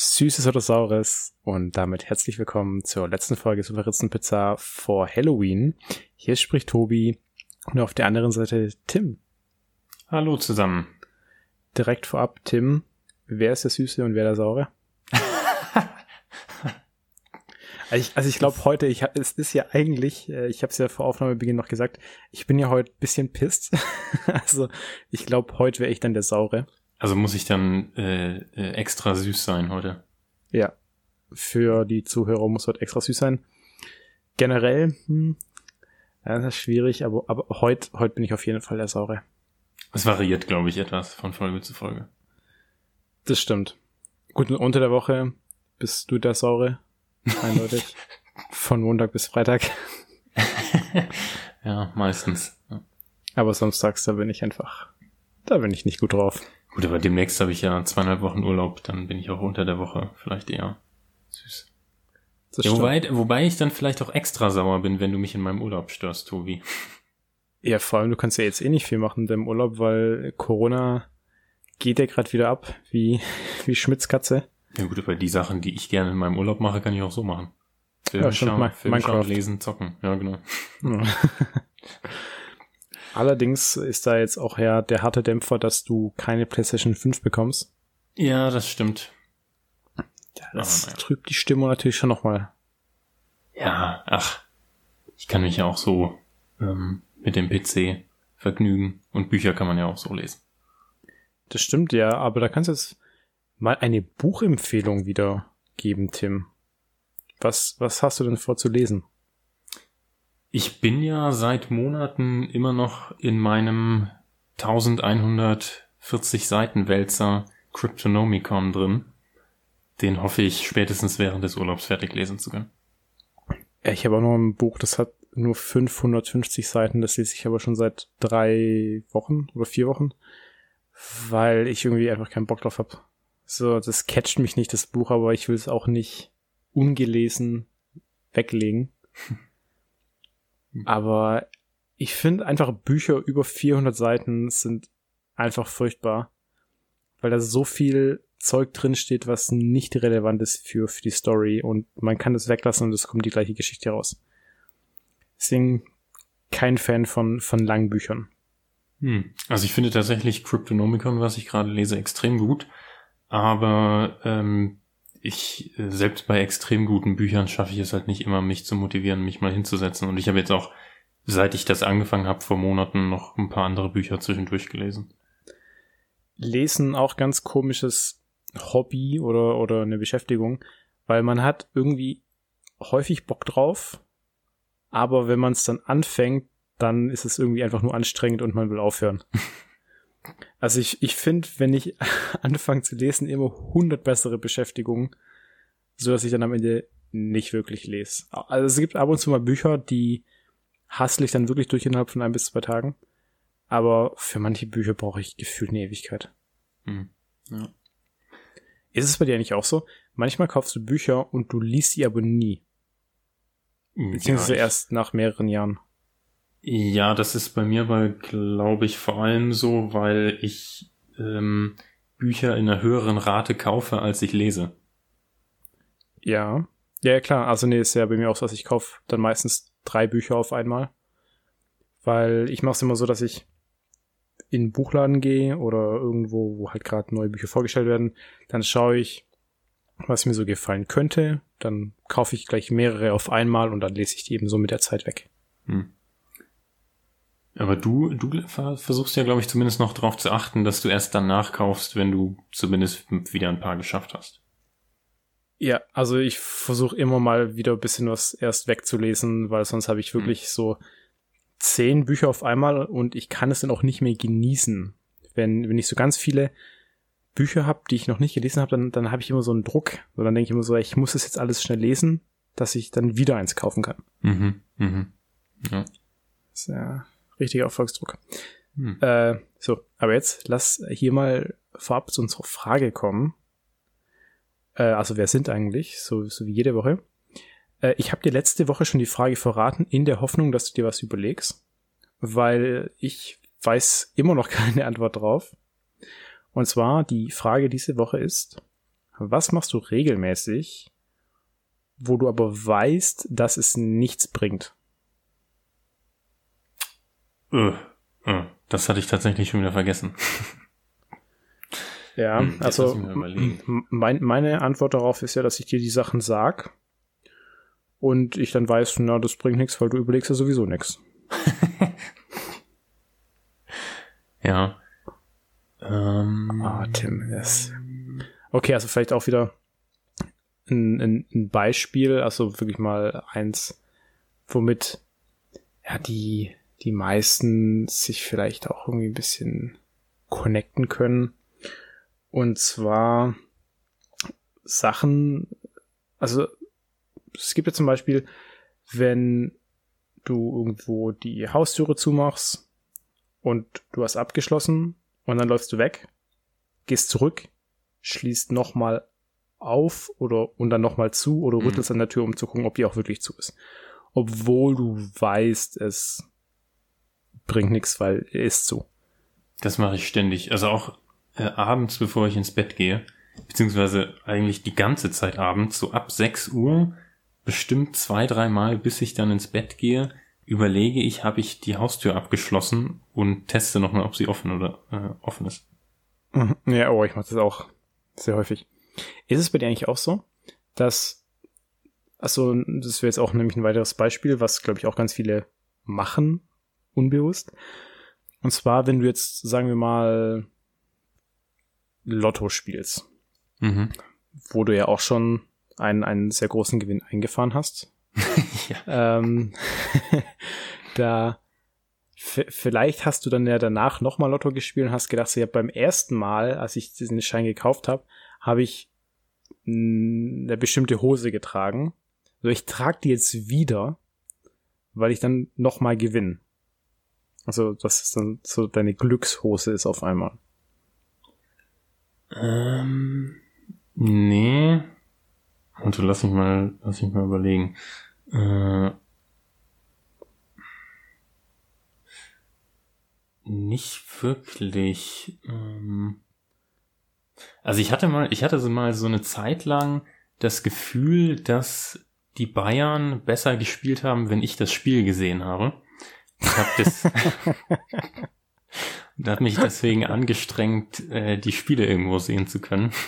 Süßes oder Saures und damit herzlich willkommen zur letzten Folge Pizza vor Halloween. Hier spricht Tobi und auf der anderen Seite Tim. Hallo zusammen. Direkt vorab, Tim, wer ist der Süße und wer der Saure? also ich, also ich glaube heute, ich, es ist ja eigentlich, äh, ich habe es ja vor Aufnahmebeginn noch gesagt, ich bin ja heute bisschen pisst. also ich glaube, heute wäre ich dann der Saure. Also muss ich dann äh, äh, extra süß sein heute? Ja. Für die Zuhörer muss heute extra süß sein. Generell, hm, das ist schwierig, aber, aber heute, heute bin ich auf jeden Fall der Saure. Es variiert, glaube ich, etwas von Folge zu Folge. Das stimmt. Gut, unter der Woche bist du der Saure. Eindeutig. von Montag bis Freitag. ja, meistens. Aber samstags, da bin ich einfach, da bin ich nicht gut drauf. Gut, aber demnächst habe ich ja zweieinhalb Wochen Urlaub, dann bin ich auch unter der Woche vielleicht eher süß. Ja, wobei, wobei ich dann vielleicht auch extra sauer bin, wenn du mich in meinem Urlaub störst, Tobi. Ja, vor allem, du kannst ja jetzt eh nicht viel machen in deinem Urlaub, weil Corona geht ja gerade wieder ab, wie, wie Schmitzkatze. Ja gut, aber die Sachen, die ich gerne in meinem Urlaub mache, kann ich auch so machen. Film ja, schauen, Film Minecraft. schauen, lesen, zocken. Ja, genau. Ja. Allerdings ist da jetzt auch ja der harte Dämpfer, dass du keine PlayStation 5 bekommst. Ja, das stimmt. Das ja. trübt die Stimmung natürlich schon nochmal. Ja, ach. Ich kann mich ja auch so ähm, mit dem PC vergnügen und Bücher kann man ja auch so lesen. Das stimmt ja, aber da kannst du jetzt mal eine Buchempfehlung wieder geben, Tim. Was, was hast du denn vor zu lesen? Ich bin ja seit Monaten immer noch in meinem 1140 Seiten Wälzer Cryptonomicon drin. Den hoffe ich spätestens während des Urlaubs fertig lesen zu können. Ich habe auch noch ein Buch, das hat nur 550 Seiten, das lese ich aber schon seit drei Wochen oder vier Wochen, weil ich irgendwie einfach keinen Bock drauf habe. So, das catcht mich nicht, das Buch, aber ich will es auch nicht ungelesen weglegen. Aber ich finde einfach Bücher über 400 Seiten sind einfach furchtbar, weil da so viel Zeug drin steht, was nicht relevant ist für, für die Story und man kann das weglassen und es kommt die gleiche Geschichte raus. Deswegen kein Fan von, von langen Büchern. Hm. Also ich finde tatsächlich Cryptonomicon, was ich gerade lese, extrem gut. Aber ähm, ich äh, selbst bei extrem guten Büchern schaffe ich es halt nicht immer, mich zu motivieren, mich mal hinzusetzen. Und ich habe jetzt auch, seit ich das angefangen habe, vor Monaten noch ein paar andere Bücher zwischendurch gelesen. Lesen auch ganz komisches Hobby oder, oder eine Beschäftigung, weil man hat irgendwie häufig Bock drauf, aber wenn man es dann anfängt, dann ist es irgendwie einfach nur anstrengend und man will aufhören. Also ich, ich finde, wenn ich anfange zu lesen, immer 100 bessere Beschäftigungen, so dass ich dann am Ende nicht wirklich lese. Also es gibt ab und zu mal Bücher, die hassle ich dann wirklich durch innerhalb von ein bis zwei Tagen. Aber für manche Bücher brauche ich gefühlt eine Ewigkeit. Hm. Ja. Ist es bei dir eigentlich auch so? Manchmal kaufst du Bücher und du liest sie aber nie. Beziehungsweise ja, erst nach mehreren Jahren. Ja, das ist bei mir aber, glaube ich, vor allem so, weil ich ähm, Bücher in einer höheren Rate kaufe, als ich lese. Ja. Ja, klar. Also nee, ist ja bei mir auch so, dass ich kaufe dann meistens drei Bücher auf einmal. Weil ich mache es immer so, dass ich in einen Buchladen gehe oder irgendwo, wo halt gerade neue Bücher vorgestellt werden, dann schaue ich, was mir so gefallen könnte. Dann kaufe ich gleich mehrere auf einmal und dann lese ich die eben so mit der Zeit weg. Hm. Aber du, du versuchst ja, glaube ich, zumindest noch darauf zu achten, dass du erst danach kaufst, wenn du zumindest wieder ein paar geschafft hast. Ja, also ich versuche immer mal wieder ein bisschen was erst wegzulesen, weil sonst habe ich hm. wirklich hm. so zehn Bücher auf einmal und ich kann es dann auch nicht mehr genießen. Wenn, wenn ich so ganz viele Bücher habe, die ich noch nicht gelesen habe, dann, dann habe ich immer so einen Druck. Und dann denke ich immer so, ich muss es jetzt alles schnell lesen, dass ich dann wieder eins kaufen kann. Mhm, mhm. Ja. ja richtiger Erfolgsdruck. Hm. Äh, so, aber jetzt lass hier mal vorab zu unserer Frage kommen. Äh, also wer sind eigentlich? So, so wie jede Woche. Äh, ich habe dir letzte Woche schon die Frage verraten, in der Hoffnung, dass du dir was überlegst, weil ich weiß immer noch keine Antwort drauf. Und zwar die Frage diese Woche ist, Was machst du regelmäßig, wo du aber weißt, dass es nichts bringt? Äh, äh, das hatte ich tatsächlich schon wieder vergessen. Ja, hm, also mein, meine Antwort darauf ist ja, dass ich dir die Sachen sag und ich dann weiß, na, das bringt nichts, weil du überlegst ja sowieso nichts. ja. Ähm, ah, Tim, yes. Okay, also vielleicht auch wieder ein, ein, ein Beispiel, also wirklich mal eins, womit ja die, die meisten sich vielleicht auch irgendwie ein bisschen connecten können. Und zwar Sachen, also es gibt ja zum Beispiel, wenn du irgendwo die Haustüre zumachst und du hast abgeschlossen und dann läufst du weg, gehst zurück, schließt nochmal auf oder und dann nochmal zu oder rüttelst mhm. an der Tür, um zu gucken, ob die auch wirklich zu ist. Obwohl du weißt, es bringt nichts, weil er ist zu. Das mache ich ständig. Also auch äh, abends, bevor ich ins Bett gehe, beziehungsweise eigentlich die ganze Zeit abends, so ab 6 Uhr, bestimmt zwei, dreimal, bis ich dann ins Bett gehe, überlege ich, habe ich die Haustür abgeschlossen und teste nochmal, ob sie offen oder äh, offen ist. Mhm. Ja, oh, ich mache das auch sehr häufig. Ist es bei dir eigentlich auch so, dass, also das wäre jetzt auch nämlich ein weiteres Beispiel, was glaube ich auch ganz viele machen, unbewusst. Und zwar, wenn du jetzt, sagen wir mal, Lotto spielst, mhm. wo du ja auch schon einen, einen sehr großen Gewinn eingefahren hast. ja. ähm, da vielleicht hast du dann ja danach nochmal Lotto gespielt und hast gedacht, so, ja, beim ersten Mal, als ich diesen Schein gekauft habe, habe ich eine bestimmte Hose getragen. Also ich trage die jetzt wieder, weil ich dann nochmal gewinne. Also, das ist dann so deine Glückshose ist auf einmal. Ähm, nee. Und lass mich mal, lass mich mal überlegen. Äh, nicht wirklich. Ähm, also ich hatte mal, ich hatte so mal so eine Zeit lang das Gefühl, dass die Bayern besser gespielt haben, wenn ich das Spiel gesehen habe. Ich habe das und habe mich deswegen angestrengt, äh, die Spiele irgendwo sehen zu können.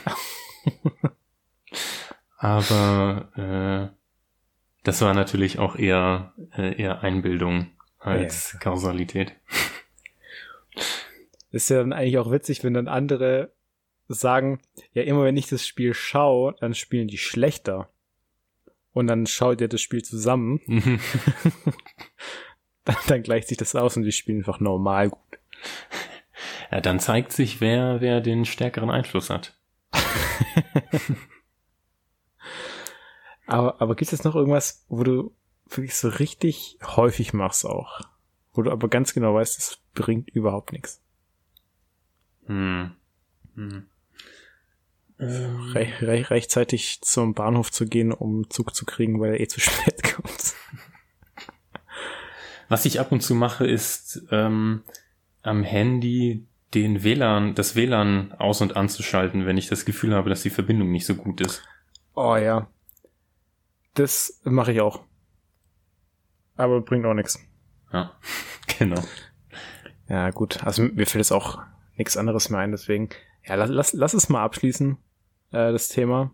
Aber äh, das war natürlich auch eher äh, eher Einbildung als ja. Kausalität. ist ja dann eigentlich auch witzig, wenn dann andere sagen, ja, immer wenn ich das Spiel schaue, dann spielen die schlechter. Und dann schaut ihr das Spiel zusammen. Mhm. dann, dann gleicht sich das aus und die spielen einfach normal gut. Ja, dann zeigt sich, wer, wer den stärkeren Einfluss hat. aber, aber gibt es noch irgendwas, wo du wirklich so richtig häufig machst auch? Wo du aber ganz genau weißt, es bringt überhaupt nichts. Hm. hm. Re re rechtzeitig zum Bahnhof zu gehen, um Zug zu kriegen, weil er eh zu spät kommt. Was ich ab und zu mache, ist ähm, am Handy den WLAN, das WLAN aus- und anzuschalten, wenn ich das Gefühl habe, dass die Verbindung nicht so gut ist. Oh ja. Das mache ich auch. Aber bringt auch nichts. Ja, genau. Ja, gut. Also mir fällt jetzt auch nichts anderes mehr ein, deswegen. Ja, lass, lass, lass es mal abschließen äh, das Thema.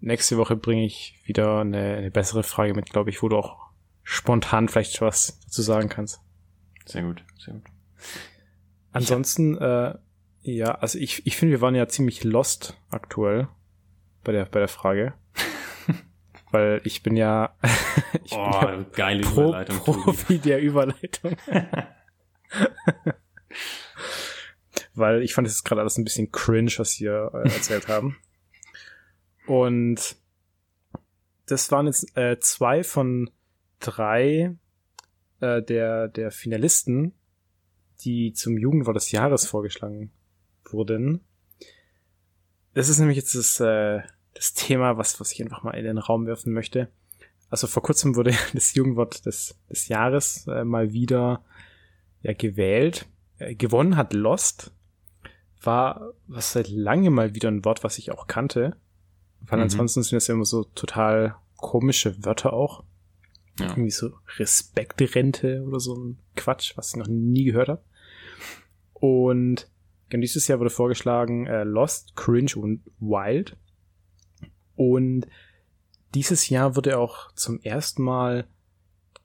Nächste Woche bringe ich wieder eine, eine bessere Frage mit, glaube ich, wo du auch spontan vielleicht was dazu sagen kannst. Sehr gut, sehr gut. Ansonsten, äh, ja, also ich, ich finde, wir waren ja ziemlich lost aktuell bei der, bei der Frage. Weil ich bin ja, ich oh, bin ja geile Pro, Überleitung. Profi der Überleitung. weil ich fand es gerade alles ein bisschen cringe, was wir äh, erzählt haben. Und das waren jetzt äh, zwei von drei äh, der, der Finalisten, die zum Jugendwort des Jahres vorgeschlagen wurden. Das ist nämlich jetzt das, äh, das Thema, was, was ich einfach mal in den Raum werfen möchte. Also vor kurzem wurde das Jugendwort des, des Jahres äh, mal wieder ja, gewählt. Äh, gewonnen hat Lost war was seit langem mal wieder ein Wort, was ich auch kannte. Weil Mhm. ansonsten sind das ja immer so total komische Wörter auch. Ja. Irgendwie so Respektrente oder so ein Quatsch, was ich noch nie gehört habe. Und genau dieses Jahr wurde vorgeschlagen äh, Lost, Cringe und Wild. Und dieses Jahr wurde auch zum ersten Mal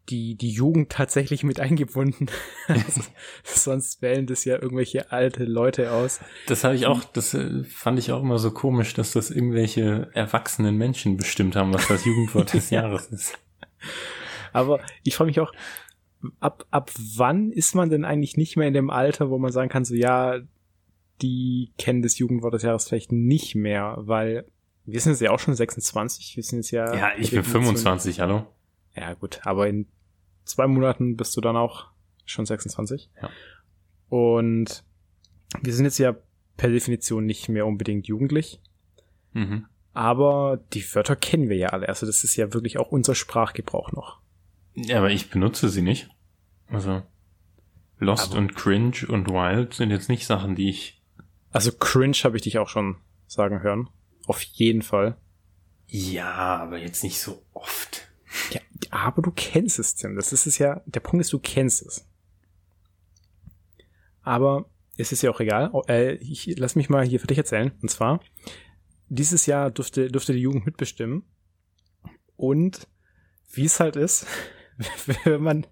die, die Jugend tatsächlich mit eingebunden. also, sonst wählen das ja irgendwelche alte Leute aus. Das habe ich auch, das äh, fand ich auch immer so komisch, dass das irgendwelche erwachsenen Menschen bestimmt haben, was das Jugendwort des Ja. Jahres ist. Aber ich frage mich auch, ab, ab wann ist man denn eigentlich nicht mehr in dem Alter, wo man sagen kann, so ja, die kennen das Jugendwort des Jahres vielleicht nicht mehr, weil wir sind jetzt ja auch schon 26, wir sind jetzt ja. Ja, ich bin 25, hallo? Ja, gut, aber in zwei Monaten bist du dann auch schon 26. Ja. Und wir sind jetzt ja per Definition nicht mehr unbedingt jugendlich, Mhm. Aber die Wörter kennen wir ja alle. Also das ist ja wirklich auch unser Sprachgebrauch noch. Ja, aber ich benutze sie nicht. Also Lost Aber- und Cringe und Wild sind jetzt nicht Sachen, die ich. Also cringe habe ich dich auch schon sagen hören. Auf jeden Fall. Ja, aber jetzt nicht so oft. Ja, aber du kennst es, Tim. Das ist es ja, der Punkt ist, du kennst es. Aber es ist ja auch egal. Oh, Äh, ich lass mich mal hier für dich erzählen. Und zwar, dieses Jahr durfte, durfte die Jugend mitbestimmen. Und wie es halt ist, wenn man,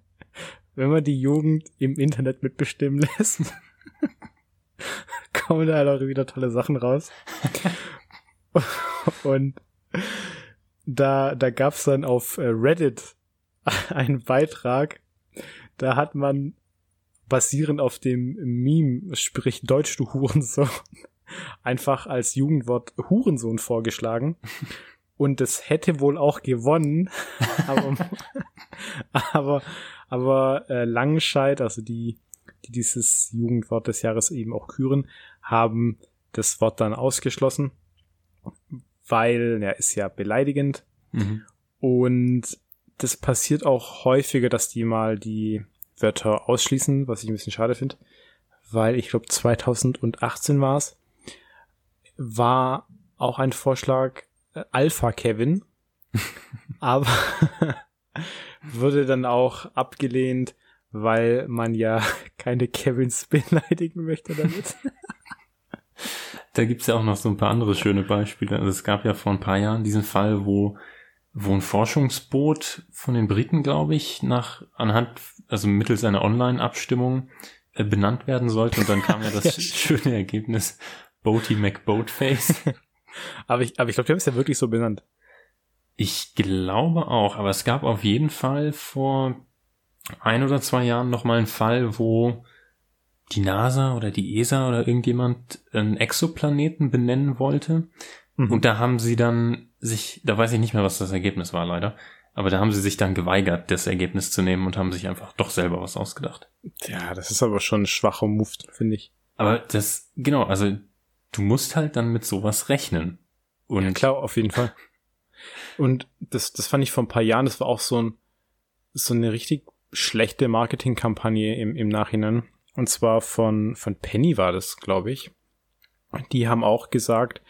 wenn man die Jugend im Internet mitbestimmen lässt, kommen da halt auch wieder tolle Sachen raus. Und da, da gab's dann auf äh, Reddit einen Beitrag, da hat man basierend auf dem Meme, sprich Deutsch du Hurensohn, einfach als Jugendwort Hurensohn vorgeschlagen. Und es hätte wohl auch gewonnen, aber, aber, aber äh, Langenscheid, also die, die dieses Jugendwort des Jahres eben auch küren, haben das Wort dann ausgeschlossen, weil, ja, ist ja beleidigend. Mhm. Und das passiert auch häufiger, dass die mal die Wörter ausschließen, was ich ein bisschen schade finde, weil ich glaube 2018 war es, war auch ein Vorschlag äh, Alpha Kevin, aber wurde dann auch abgelehnt, weil man ja keine Kevins beleidigen möchte damit. Da gibt's ja auch noch so ein paar andere schöne Beispiele. Also es gab ja vor ein paar Jahren diesen Fall, wo, wo ein Forschungsboot von den Briten, glaube ich, nach anhand, also mittels einer Online-Abstimmung äh, benannt werden sollte. Und dann kam ja das Ja, schöne Ergebnis Boaty McBoatface. aber ich, aber ich glaube, die haben es ja wirklich so benannt. Ich glaube auch, aber es gab auf jeden Fall vor ein oder zwei Jahren noch mal einen Fall, wo die NASA oder die ESA oder irgendjemand einen Exoplaneten benennen wollte. Mhm. Und da haben sie dann sich, da weiß ich nicht mehr, was das Ergebnis war leider, aber da haben sie sich dann geweigert, das Ergebnis zu nehmen und haben sich einfach doch selber was ausgedacht. ja, das ist aber schon ein schwacher Move, finde ich. Aber das, genau, also du musst halt dann mit sowas rechnen. Und Ja, klar, auf jeden Fall. Und das, das fand ich vor ein paar Jahren, das war auch so ein, so eine richtig schlechte Marketingkampagne im, im Nachhinein. Und zwar von, von Penny war das, glaube ich. Die haben auch gesagt,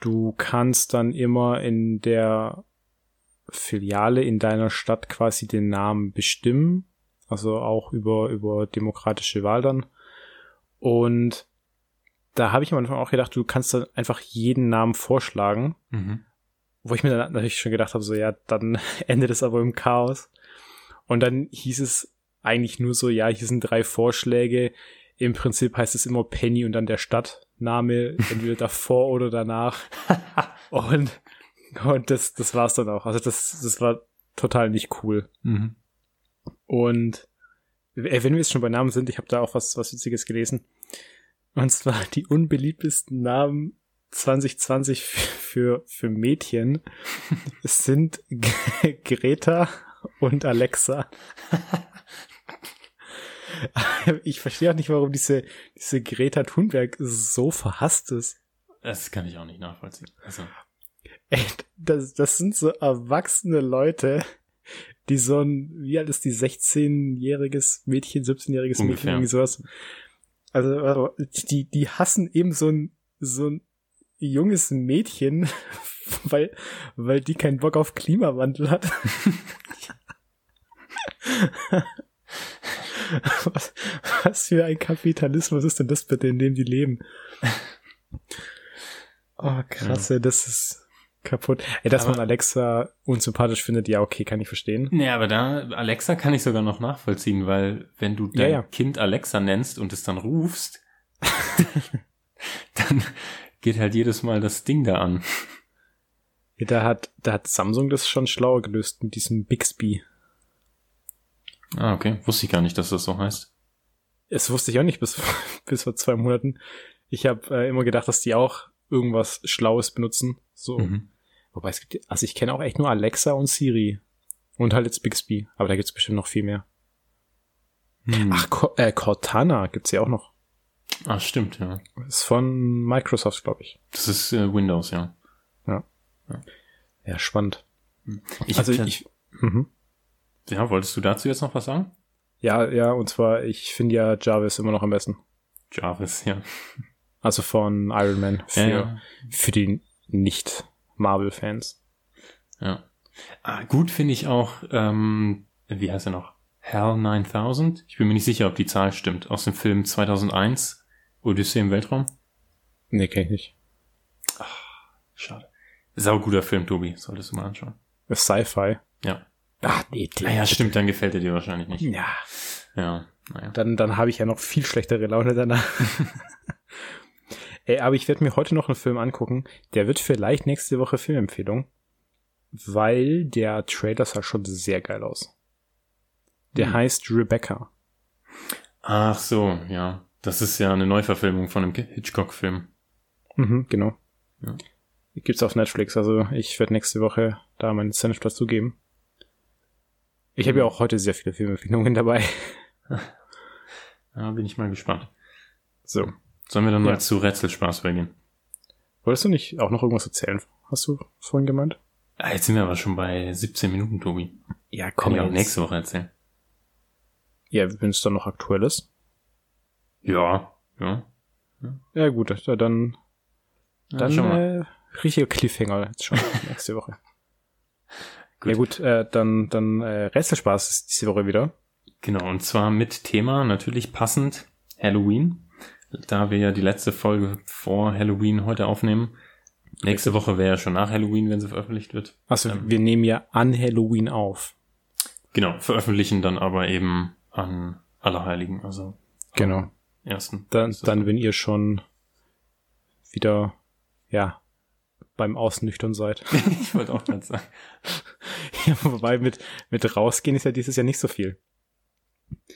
du kannst dann immer in der Filiale in deiner Stadt quasi den Namen bestimmen. Also auch über, über demokratische Wahl dann. Und da habe ich am Anfang auch gedacht, du kannst dann einfach jeden Namen vorschlagen. mhm. Wo ich mir dann natürlich schon gedacht habe, so ja, dann endet es aber im Chaos. Und dann hieß es eigentlich nur so, ja, hier sind drei Vorschläge. Im Prinzip heißt es immer Penny und dann der Stadtname, entweder davor oder danach. Und, und das, das war's dann auch. Also das, das war total nicht cool. Mhm. Und äh, wenn wir jetzt schon bei Namen sind, ich habe da auch was, was Witziges gelesen. Und zwar die unbeliebtesten Namen 2020 für, für Mädchen sind Greta und Alexa. Ich verstehe auch nicht, warum diese, diese Greta Thunberg so verhasst ist. Das kann ich auch nicht nachvollziehen. Also, Ey, das, das sind so erwachsene Leute, die so ein, wie alt ist die, 16-jähriges Mädchen, 17-jähriges Mädchen, irgendwie sowas, Also, die, die hassen eben so ein, so ein junges Mädchen, weil, weil die keinen Bock auf Klimawandel hat. was, was für ein Kapitalismus ist denn das bitte, in dem die leben? Oh, krass, ja. das ist kaputt. Ey, dass aber, man Alexa unsympathisch findet, ja, okay, kann ich verstehen. Nee, aber da, Alexa kann ich sogar noch nachvollziehen, weil wenn du dein ja, ja. Kind Alexa nennst und es dann rufst, dann geht halt jedes Mal das Ding da an. Da hat, da hat Samsung das schon schlauer gelöst mit diesem Bixby. Ah, okay. Wusste ich gar nicht, dass das so heißt. Es wusste ich auch nicht bis, bis vor zwei Monaten. Ich habe äh, immer gedacht, dass die auch irgendwas Schlaues benutzen. So. Mhm. Wobei es gibt, also ich kenne auch echt nur Alexa und Siri. Und halt jetzt Bixby. Aber da gibt's bestimmt noch viel mehr. Hm. Ach, äh, Cortana gibt's ja auch noch. Ah, stimmt, ja. ist von Microsoft, glaube ich. Das ist äh, Windows, ja. ja. Ja. Ja, spannend. Ich also ich, mhm. Ja, wolltest du dazu jetzt noch was sagen? Ja, ja, und zwar, ich finde ja Jarvis immer noch am besten. Jarvis, ja. Also von Iron Man für, ja, ja. für die Nicht-Marvel-Fans. Ja. Ah, gut finde ich auch, ähm, wie heißt er noch? Hell 9000? Ich bin mir nicht sicher, ob die Zahl stimmt. Aus dem Film 2001, Odyssee im Weltraum? Nee, kenn ich nicht. Ach, schade. Sau guter Film, Tobi. Solltest du mal anschauen. Sci-Fi. Ja. Ach nee, der. Naja, stimmt, dann gefällt er dir wahrscheinlich nicht. Ja. Ja, naja. Dann, dann habe ich ja noch viel schlechtere Laune danach. Ey, aber ich werde mir heute noch einen Film angucken. Der wird vielleicht nächste Woche Filmempfehlung. Weil der Trailer sah schon sehr geil aus. Der hm. heißt Rebecca. Ach so, ja. Das ist ja eine Neuverfilmung von einem Hitchcock-Film. Mhm, genau. Ja. Gibt's auf Netflix, also ich werde nächste Woche da meinen Senf dazu geben. Ich habe ja auch heute sehr viele Filmempfehlungen dabei. Ja, bin ich mal gespannt. So. Sollen wir dann ja. mal zu Rätselspaß übergehen? Wolltest du nicht auch noch irgendwas erzählen? Hast du vorhin gemeint? Ah, jetzt sind wir aber schon bei 17 Minuten, Tobi. Ja, komm. Kann ich auch nächste Woche erzählen. Ja, wenn es dann noch aktuell ist. Ja, ja. Ja, gut, dann, dann ja, äh, richtiger Cliffhanger jetzt schon nächste Woche. Gut. Ja gut, äh, dann, dann äh, Rätselspaß ist diese Woche wieder. Genau, und zwar mit Thema natürlich passend Halloween. Da wir ja die letzte Folge vor Halloween heute aufnehmen. Nächste Woche wäre ja schon nach Halloween, wenn sie veröffentlicht wird. Achso, ähm, wir nehmen ja an Halloween auf. Genau, veröffentlichen dann aber eben an Allerheiligen, also genau. ersten. Dann, dann wenn ihr schon wieder, ja, beim Ausnüchtern seid. ich wollte auch gerade sagen. ja, wobei mit, mit rausgehen ist ja dieses Jahr nicht so viel.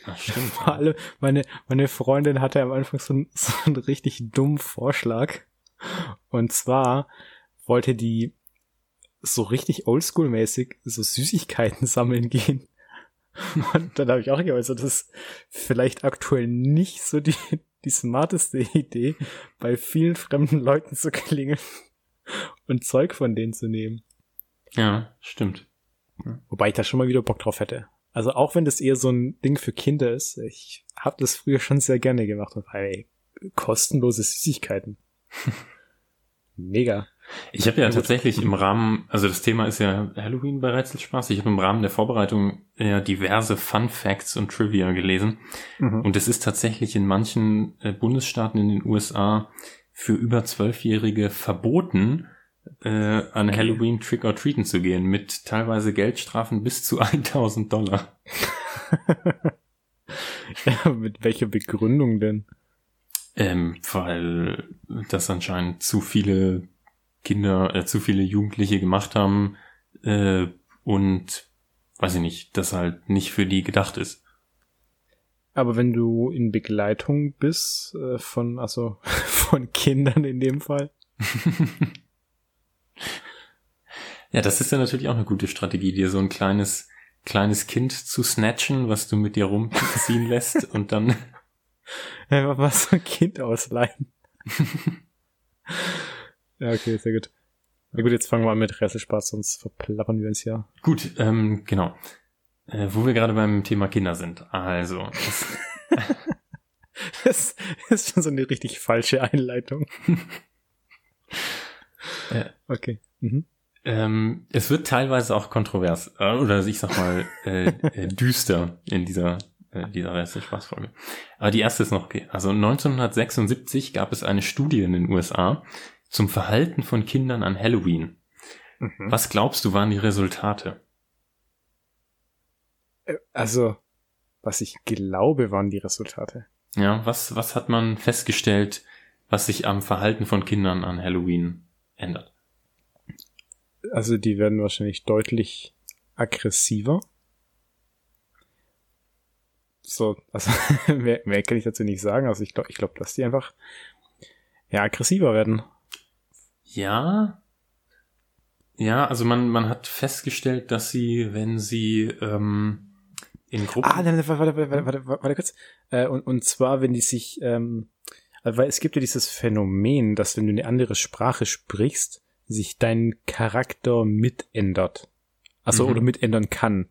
Ach, stimmt. Vor allem, meine, meine Freundin hatte am Anfang so, so einen richtig dummen Vorschlag. Und zwar wollte die so richtig oldschool-mäßig so Süßigkeiten sammeln gehen. Und dann habe ich auch geäußert, das ist vielleicht aktuell nicht so die, die smarteste Idee, bei vielen fremden Leuten zu klingeln und Zeug von denen zu nehmen. Ja, stimmt. Wobei ich da schon mal wieder Bock drauf hätte. Also auch wenn das eher so ein Ding für Kinder ist, ich habe das früher schon sehr gerne gemacht. Weil kostenlose Süßigkeiten. Mega. Ich habe ja tatsächlich im Rahmen, also das Thema ist ja Halloween bei Rätselspaß. Ich habe im Rahmen der Vorbereitung ja diverse Fun Facts und Trivia gelesen. Mhm. Und es ist tatsächlich in manchen äh, Bundesstaaten in den USA für über Zwölfjährige verboten, äh, an okay. Halloween Trick or Treaten zu gehen, mit teilweise Geldstrafen bis zu 1000 Dollar. ja, mit welcher Begründung denn? Ähm, weil das anscheinend zu viele Kinder, äh, zu viele Jugendliche gemacht haben äh, und weiß ich nicht, das halt nicht für die gedacht ist. Aber wenn du in Begleitung bist äh, von, also von Kindern in dem Fall. Ja, das ist ja natürlich auch eine gute Strategie, dir so ein kleines kleines Kind zu snatchen, was du mit dir rumziehen lässt und dann einfach mal so ein Kind ausleihen. ja, okay, sehr gut. Na gut, jetzt fangen wir an mit Resselspaß, sonst verplappern wir uns ja. Gut, ähm, genau. Äh, wo wir gerade beim Thema Kinder sind. Also. das ist schon so eine richtig falsche Einleitung. Ja. Okay. Mhm. Ähm, es wird teilweise auch kontrovers, äh, oder ich sag mal, äh, äh, düster in dieser, äh, dieser erste Spaßfolge. Aber die erste ist noch okay. Also 1976 gab es eine Studie in den USA zum Verhalten von Kindern an Halloween. Mhm. Was glaubst du waren die Resultate? Äh, Also, was ich glaube, waren die Resultate. Ja, was, was hat man festgestellt, was sich am Verhalten von Kindern an Halloween ändert? Also, die werden wahrscheinlich deutlich aggressiver. So, also, mehr, mehr kann ich dazu nicht sagen. Also, ich glaube, ich glaube, dass die einfach, ja, aggressiver werden. Ja. Ja, also man, man hat festgestellt, dass sie, wenn sie ähm, in Gruppen. Ah, nein, warte, warte, warte, warte, warte kurz. Äh, und, und zwar, wenn die sich, ähm, äh, weil es gibt ja dieses Phänomen, dass wenn du eine andere Sprache sprichst, sich dein Charakter mitändert. Also, Mhm. oder mitändern kann.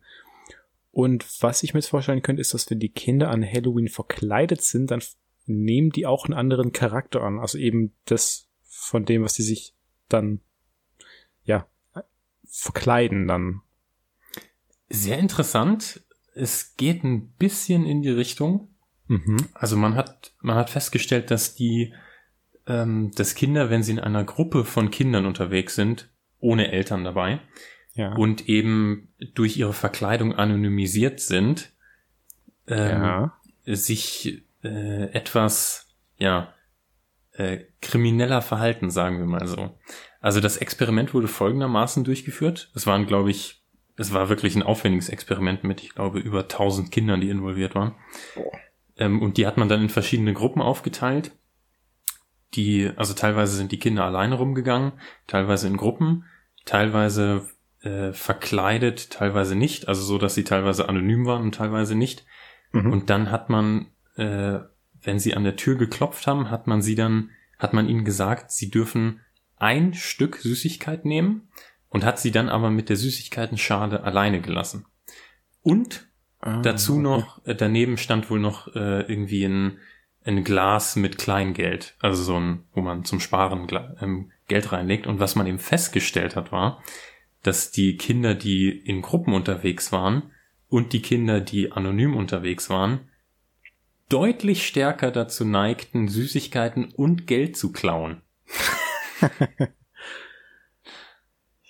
Und was ich mir jetzt vorstellen könnte, ist, dass wenn die Kinder an Halloween verkleidet sind, dann nehmen die auch einen anderen Charakter an. Also eben das von dem, was die sich dann, ja, verkleiden dann. Sehr interessant. Es geht ein bisschen in die Richtung. Mhm. Also man hat, man hat festgestellt, dass die, ähm, dass Kinder, wenn sie in einer Gruppe von Kindern unterwegs sind, ohne Eltern dabei, Ja. und eben durch ihre Verkleidung anonymisiert sind, ähm, ja. sich äh, etwas, ja, äh, krimineller verhalten, sagen wir mal so. Also das Experiment wurde folgendermaßen durchgeführt. Es waren, glaube ich, es war wirklich ein aufwendiges Experiment mit, ich glaube, über 1000 Kindern, die involviert waren. Ähm, und die hat man dann in verschiedene Gruppen aufgeteilt. Die, also teilweise sind die Kinder alleine rumgegangen, teilweise in Gruppen, teilweise äh, verkleidet, teilweise nicht, also so, dass sie teilweise anonym waren und teilweise nicht. Mhm. Und dann hat man, äh, wenn sie an der Tür geklopft haben, hat man sie dann, hat man ihnen gesagt, sie dürfen ein Stück Süßigkeit nehmen und hat sie dann aber mit der Süßigkeitenschale alleine gelassen. Und Ah, dazu noch, äh, daneben stand wohl noch äh, irgendwie ein, ein Glas mit Kleingeld, also so ein, wo man zum Sparen ähm, Geld reinlegt. Und was man eben festgestellt hat, war, dass die Kinder, die in Gruppen unterwegs waren und die Kinder, die anonym unterwegs waren, deutlich stärker dazu neigten, Süßigkeiten und Geld zu klauen.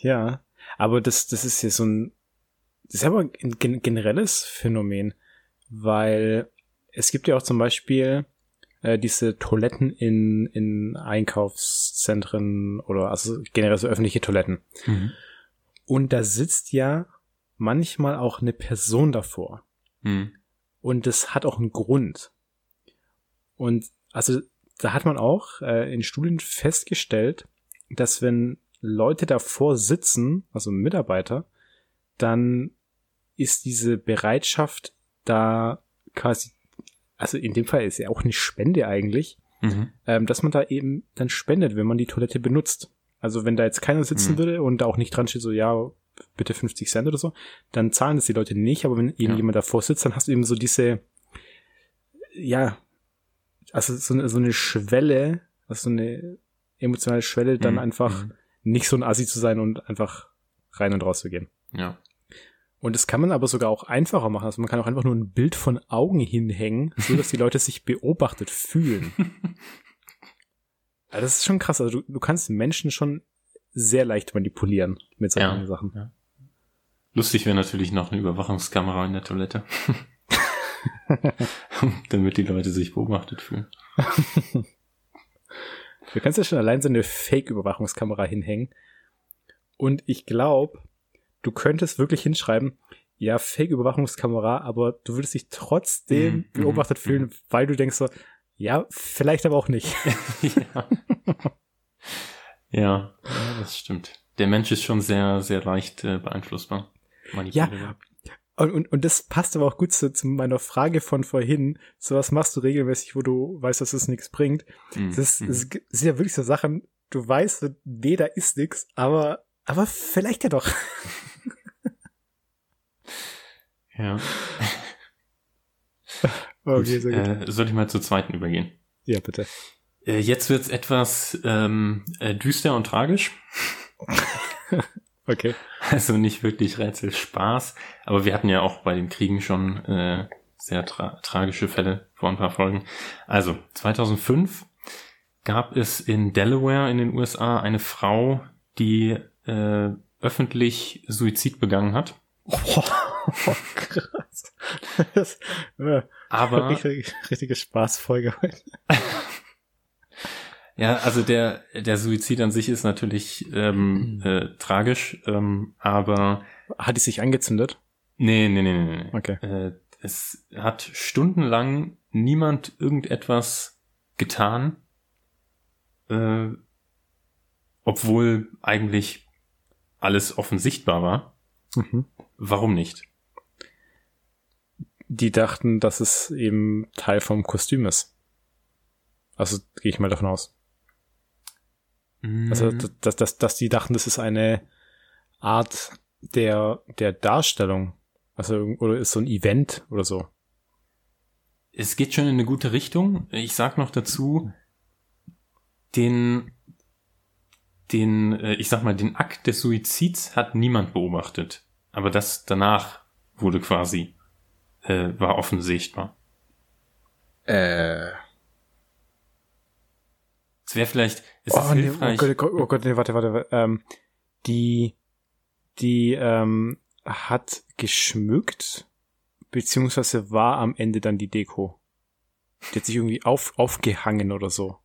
Ja, aber das, das ist ja so ein, das ist aber ein gen generelles Phänomen, weil es gibt ja auch zum Beispiel äh, diese Toiletten in, in Einkaufszentren oder also generell so öffentliche Toiletten. Und da sitzt ja manchmal auch eine Person davor. Hm. Und das hat auch einen Grund. Und also da hat man auch äh, in Studien festgestellt, dass wenn Leute davor sitzen, also Mitarbeiter, dann ist diese Bereitschaft da quasi, also in dem Fall ist ja auch eine Spende eigentlich, Mhm. ähm, dass man da eben dann spendet, wenn man die Toilette benutzt. Also wenn da jetzt keiner sitzen Mhm. würde und da auch nicht dran steht, so ja, bitte 50 Cent oder so, dann zahlen das die Leute nicht, aber wenn eben Ja. jemand davor sitzt, dann hast du eben so diese, ja, also so eine, so eine Schwelle, also so eine emotionale Schwelle, dann Mhm. einfach Mhm. nicht so ein Assi zu sein und einfach rein und raus zu gehen. Ja. Und das kann man aber sogar auch einfacher machen. Also man kann auch einfach nur ein Bild von Augen hinhängen, so dass die Leute sich beobachtet fühlen. Ja, das ist schon krass. Also du, du kannst Menschen schon sehr leicht manipulieren mit solchen Ja. Sachen. Lustig wäre natürlich noch eine Überwachungskamera in der Toilette. Damit die Leute sich beobachtet fühlen. Du kannst ja schon allein so eine Fake-Überwachungskamera hinhängen. Und ich glaube, du könntest wirklich hinschreiben, ja, Fake-Überwachungskamera, aber du würdest dich trotzdem Mhm, beobachtet mhm, fühlen, weil du denkst so, ja, vielleicht aber auch nicht. ja. ja, ja, das stimmt. Der Mensch ist schon sehr, sehr leicht äh, beeinflussbar. Manipulierbar. Und, und, und das passt aber auch gut zu, zu meiner Frage von vorhin. So was machst du regelmäßig, wo du weißt, dass es nichts bringt. Mhm, Das, ist, mhm. das sind ja wirklich so Sachen, du weißt, nee, da ist nichts, aber, aber vielleicht ja doch. Ja. Okay, gut, äh, soll ich mal zur zweiten übergehen? Ja, bitte. Äh, jetzt wird's etwas ähm, äh, düster und tragisch. okay. Also nicht wirklich Rätselspaß, aber wir hatten ja auch bei den Kriegen schon äh, sehr tra tragische Fälle vor ein paar Folgen. Also 2005 gab es in Delaware in den USA eine Frau, die äh, öffentlich Suizid begangen hat. Oh, krass. Das, äh, Aber richtige, richtige Spaßfolge heute. ja, also der der Suizid an sich ist natürlich ähm, hm. äh, tragisch, ähm, aber hat die sich angezündet? Nee, nee, nee, nee. Okay. Äh, es hat stundenlang niemand irgendetwas getan, äh, obwohl eigentlich alles offensichtbar war. Mhm. Warum nicht? Die dachten, dass es eben Teil vom Kostüm ist. Also gehe ich mal davon aus. Mhm. Also, dass, dass, dass die dachten, das ist eine Art der, der Darstellung. Also, oder ist so ein Event oder so. Es geht schon in eine gute Richtung. Ich sag noch dazu, den, den, äh, ich sag mal, den Akt des Suizids hat niemand beobachtet. Aber das danach wurde quasi, äh, war offen sichtbar. Äh. Es wäre vielleicht, es oh, ist nee, hilfreich. Oh Gott, oh Gott, nee, warte, warte, ähm, die, die, ähm, hat geschmückt, beziehungsweise war am Ende dann die Deko. Die hat sich irgendwie auf, aufgehangen oder so.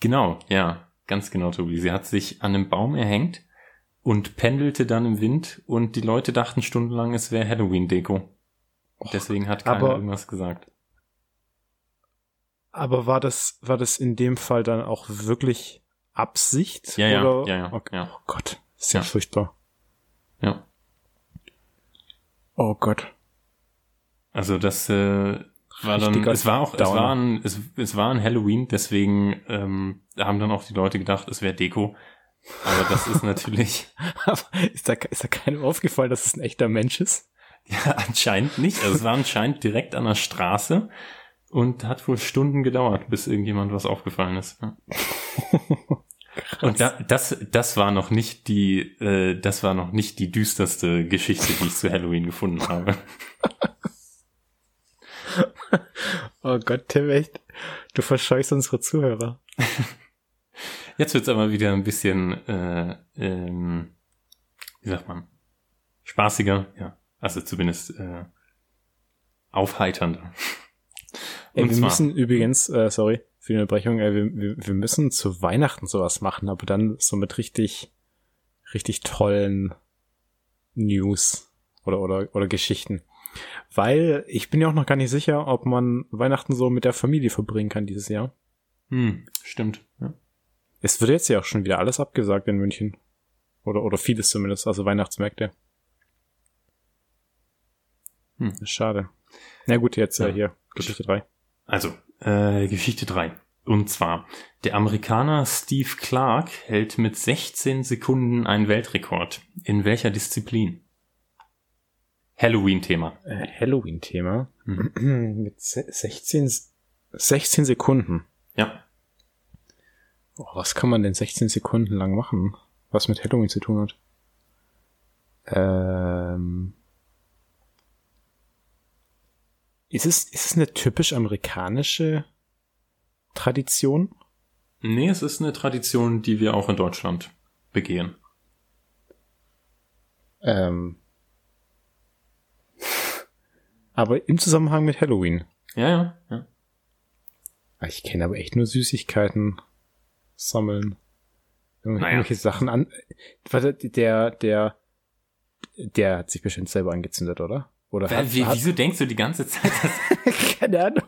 Genau, ja, ganz genau, Tobi. Sie hat sich an einem Baum erhängt und pendelte dann im Wind und die Leute dachten stundenlang, es wäre Halloween-Deko. Deswegen hat keiner aber, irgendwas gesagt. Aber war das, war das in dem Fall dann auch wirklich Absicht? Ja, ja, oder? ja, ja, okay. ja. Oh Gott, ist ja, ja furchtbar. Ja. Oh Gott. Also das äh, war dann, es war auch, es war ein, es, es war ein Halloween, deswegen ähm, haben dann auch die Leute gedacht, es wäre Deko. Aber das ist natürlich. Aber ist da, ist da keinem aufgefallen, dass es ein echter Mensch ist? Ja, anscheinend nicht. Also es war anscheinend direkt an der Straße und hat wohl Stunden gedauert, bis irgendjemand was aufgefallen ist. Ja. und da, das, das war noch nicht die, äh, das war noch nicht die düsterste Geschichte, die ich zu Halloween gefunden habe. oh Gott, Tim, echt. Du verscheuchst unsere Zuhörer. Jetzt wird's aber wieder ein bisschen, äh, ähm, wie sagt man, spaßiger, ja. Also zumindest äh, aufheiternder. Ey, wir zwar, müssen übrigens, äh, sorry für die Unterbrechung, äh, wir, wir, wir müssen zu Weihnachten sowas machen, aber dann so mit richtig, richtig tollen News oder, oder, oder Geschichten. Weil ich bin ja auch noch gar nicht sicher, ob man Weihnachten so mit der Familie verbringen kann dieses Jahr. Hm, stimmt. Ja. Es wird jetzt ja auch schon wieder alles abgesagt in München. Oder, oder vieles zumindest, also Weihnachtsmärkte. Hm. Schade. Na gut, jetzt äh, ja. äh, hier, Geschichte 3. Also, äh, Geschichte 3. Und zwar, der Amerikaner Steve Clark hält mit 16 Sekunden einen Weltrekord. In welcher Disziplin? Halloween-Thema. Äh, Halloween-Thema. Mhm. Mit 16, 16 Sekunden. Ja. Oh, was kann man denn 16 Sekunden lang machen, was mit Halloween zu tun hat? Ähm, ist es, ist es eine typisch amerikanische Tradition? Nee, es ist eine Tradition, die wir auch in Deutschland begehen. Ähm, aber im Zusammenhang mit Halloween. Ja, ja, ja. Ah, ich kenne aber echt nur Süßigkeiten sammeln. Irgendwelche naja. Sachen an. Warte, der, der, der hat sich bestimmt selber angezündet, oder? Oder hat, Wie, hat, wieso denkst du die ganze Zeit, dass... Keine Ahnung.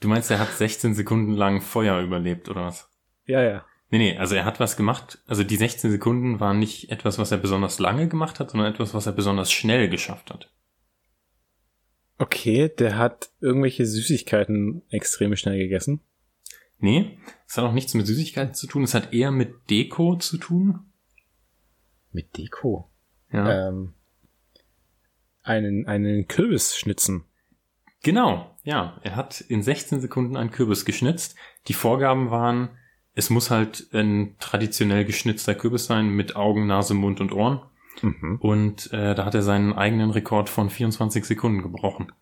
Du meinst, er hat 16 Sekunden lang Feuer überlebt, oder was? Ja, ja. Nee, nee, also er hat was gemacht. Also die 16 Sekunden waren nicht etwas, was er besonders lange gemacht hat, sondern etwas, was er besonders schnell geschafft hat. Okay, der hat irgendwelche Süßigkeiten extrem schnell gegessen. Nee, es hat auch nichts mit Süßigkeiten zu tun, es hat eher mit Deko zu tun. Mit Deko? Ja. Ähm, einen, einen Kürbis schnitzen. Genau, ja. Er hat in 16 Sekunden einen Kürbis geschnitzt. Die Vorgaben waren, es muss halt ein traditionell geschnitzter Kürbis sein mit Augen, Nase, Mund und Ohren. Mhm. Und äh, da hat er seinen eigenen Rekord von 24 Sekunden gebrochen.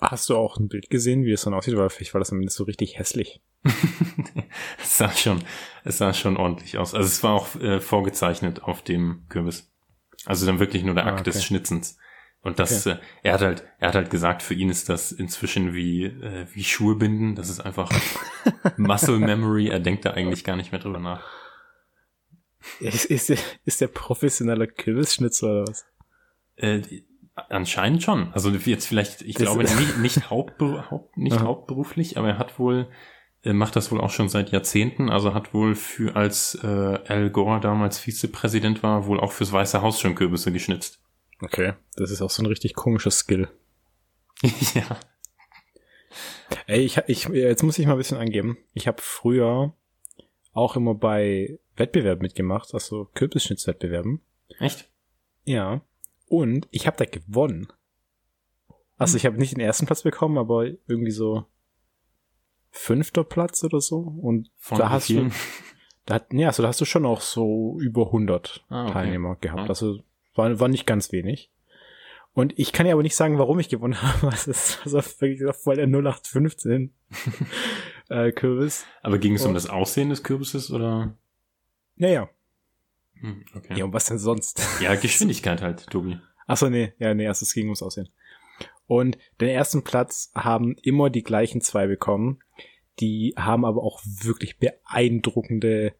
Hast du auch ein Bild gesehen, wie es dann aussieht? Weil vielleicht war das zumindest so richtig hässlich. es sah schon, es sah schon ordentlich aus. Also es war auch äh, vorgezeichnet auf dem Kürbis. Also dann wirklich nur der ah, Akt okay. des Schnitzens. Und das, okay. äh, er hat halt, er hat halt gesagt, für ihn ist das inzwischen wie, äh, wie Schuhe binden. Das ist einfach Muscle Memory. Er denkt da eigentlich gar nicht mehr drüber nach. Ist, ist, der, ist der professioneller Kürbisschnitzer oder was? Äh, Anscheinend schon. Also jetzt vielleicht, ich das glaube nicht, nicht, hauptber haupt, nicht hauptberuflich, aber er hat wohl, macht das wohl auch schon seit Jahrzehnten. Also hat wohl für, als äh, Al Gore damals Vizepräsident war, wohl auch fürs Weiße Haus schon Kürbisse geschnitzt. Okay, das ist auch so ein richtig komischer Skill. ja. Ey, ich, ich, jetzt muss ich mal ein bisschen angeben. Ich habe früher auch immer bei Wettbewerben mitgemacht, also Kürbisschnitzwettbewerben. Echt? Ja. Und ich habe da gewonnen. Also ich habe nicht den ersten Platz bekommen, aber irgendwie so fünfter Platz oder so. Und Von da hast vielen? du, da hat, nee, also da hast du schon auch so über 100 ah, okay. Teilnehmer gehabt. Ja. Also war, war nicht ganz wenig. Und ich kann ja aber nicht sagen, warum ich gewonnen habe. Es ist also wirklich voll der 0815 äh, Kürbis. Aber ging es um das Aussehen des Kürbisses oder? Ja, ja. Hm, okay. Ja, und was denn sonst? Ja, Geschwindigkeit halt, Tobi. Achso, nee, ja, nee, also es ging ums Aussehen. Und den ersten Platz haben immer die gleichen zwei bekommen. Die haben aber auch wirklich beeindruckende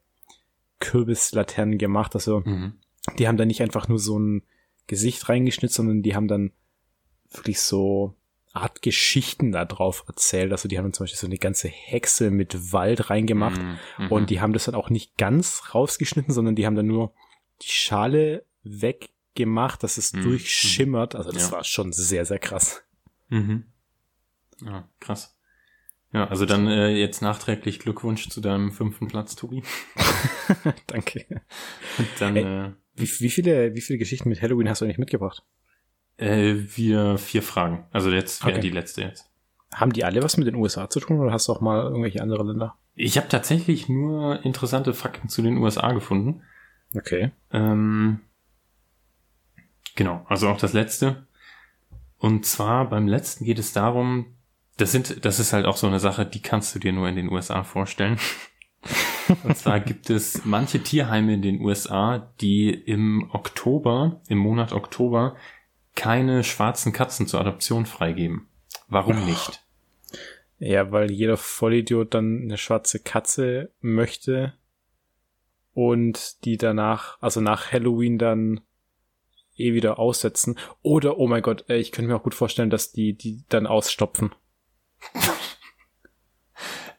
Kürbislaternen gemacht. Also, mhm. die haben da nicht einfach nur so ein Gesicht reingeschnitzt, sondern die haben dann wirklich so Art Geschichten da drauf erzählt. Also die haben zum Beispiel so eine ganze Hexe mit Wald reingemacht mhm, mhm. und die haben das dann auch nicht ganz rausgeschnitten, sondern die haben dann nur die Schale weggemacht, dass es mhm. durchschimmert. Also das ja. war schon sehr, sehr krass. Mhm. Ja, krass. Ja, also dann äh, jetzt nachträglich Glückwunsch zu deinem fünften Platz, Tobi. Danke. Und dann, Ey, äh, wie, wie, viele, wie viele Geschichten mit Halloween hast du eigentlich mitgebracht? Äh, wir vier Fragen. Also jetzt wäre okay. die letzte jetzt. Haben die alle was mit den USA zu tun oder hast du auch mal irgendwelche andere Länder? Ich habe tatsächlich nur interessante Fakten zu den USA gefunden. Okay. Ähm, genau, also auch das letzte. Und zwar beim letzten geht es darum, das sind, das ist halt auch so eine Sache, die kannst du dir nur in den USA vorstellen. Und zwar gibt es manche Tierheime in den USA, die im Oktober, im Monat Oktober, keine schwarzen Katzen zur Adoption freigeben. Warum nicht? Ja, weil jeder Vollidiot dann eine schwarze Katze möchte und die danach, also nach Halloween dann eh wieder aussetzen. Oder, oh mein Gott, ich könnte mir auch gut vorstellen, dass die die dann ausstopfen.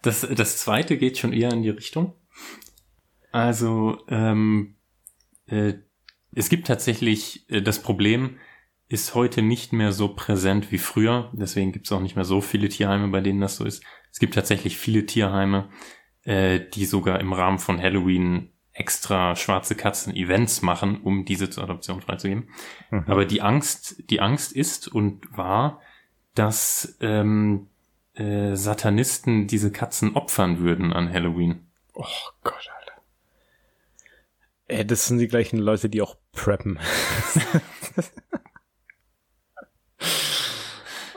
Das, das zweite geht schon eher in die Richtung. Also, ähm, äh, es gibt tatsächlich äh, das Problem, ist heute nicht mehr so präsent wie früher. Deswegen gibt es auch nicht mehr so viele Tierheime, bei denen das so ist. Es gibt tatsächlich viele Tierheime, äh, die sogar im Rahmen von Halloween extra schwarze Katzen Events machen, um diese zur Adoption freizugeben. Mhm. Aber die Angst, die Angst ist und war, dass ähm, äh, Satanisten diese Katzen opfern würden an Halloween. Oh Gott, Alter. Ey, das sind die gleichen Leute, die auch preppen.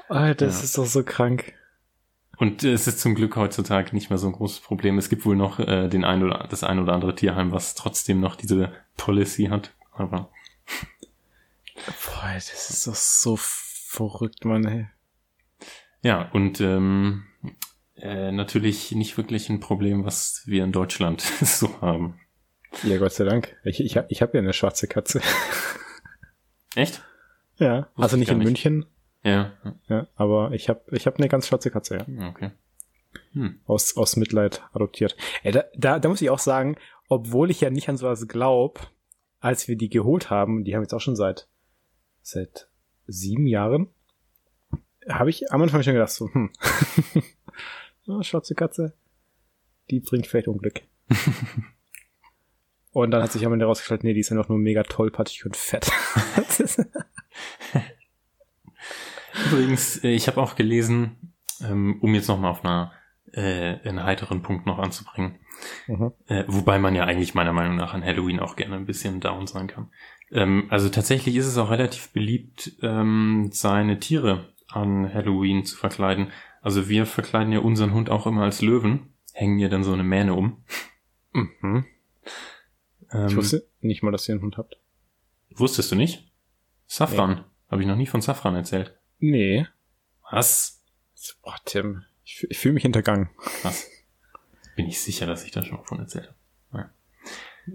Alter, das ja. ist doch so krank. Und äh, es ist zum Glück heutzutage nicht mehr so ein großes Problem. Es gibt wohl noch äh, den ein oder das ein oder andere Tierheim, was trotzdem noch diese Policy hat. Aber boah, das ist doch so verrückt, Mann. Ey. Ja und ähm, äh, natürlich nicht wirklich ein Problem, was wir in Deutschland so haben. Ja, Gott sei Dank. Ich, ich, ich habe ja eine schwarze Katze. Echt? Ja, Wusste also nicht in nicht. München, ja. Ja, aber ich habe ich hab eine ganz schwarze Katze, ja. Okay. Hm. Aus, aus Mitleid adoptiert. Ey, da, da, da muss ich auch sagen, obwohl ich ja nicht an sowas glaub, als wir die geholt haben, die haben jetzt auch schon seit, seit sieben Jahren, habe ich am Anfang schon gedacht, so, hm, oh, schwarze Katze, die bringt vielleicht Unglück. und dann hat sich am Ende rausgestellt, nee, die ist einfach nur mega tollpatschig und fett. Übrigens, äh, ich habe auch gelesen, ähm, um jetzt nochmal auf einer, äh, einen heiteren Punkt noch anzubringen, mhm. äh, wobei man ja eigentlich meiner Meinung nach an Halloween auch gerne ein bisschen down sein kann. Ähm, also tatsächlich ist es auch relativ beliebt, ähm, seine Tiere an Halloween zu verkleiden. Also wir verkleiden ja unseren Hund auch immer als Löwen, hängen ihr dann so eine Mähne um. Mhm. Ähm, ich wusste nicht mal, dass ihr einen Hund habt. Wusstest du nicht? Safran. Nee. Habe ich noch nie von Safran erzählt. Nee. Was? Boah, Tim. Ich, ich fühle mich hintergangen. Was? Bin ich sicher, dass ich da schon mal von erzählt habe. Ja.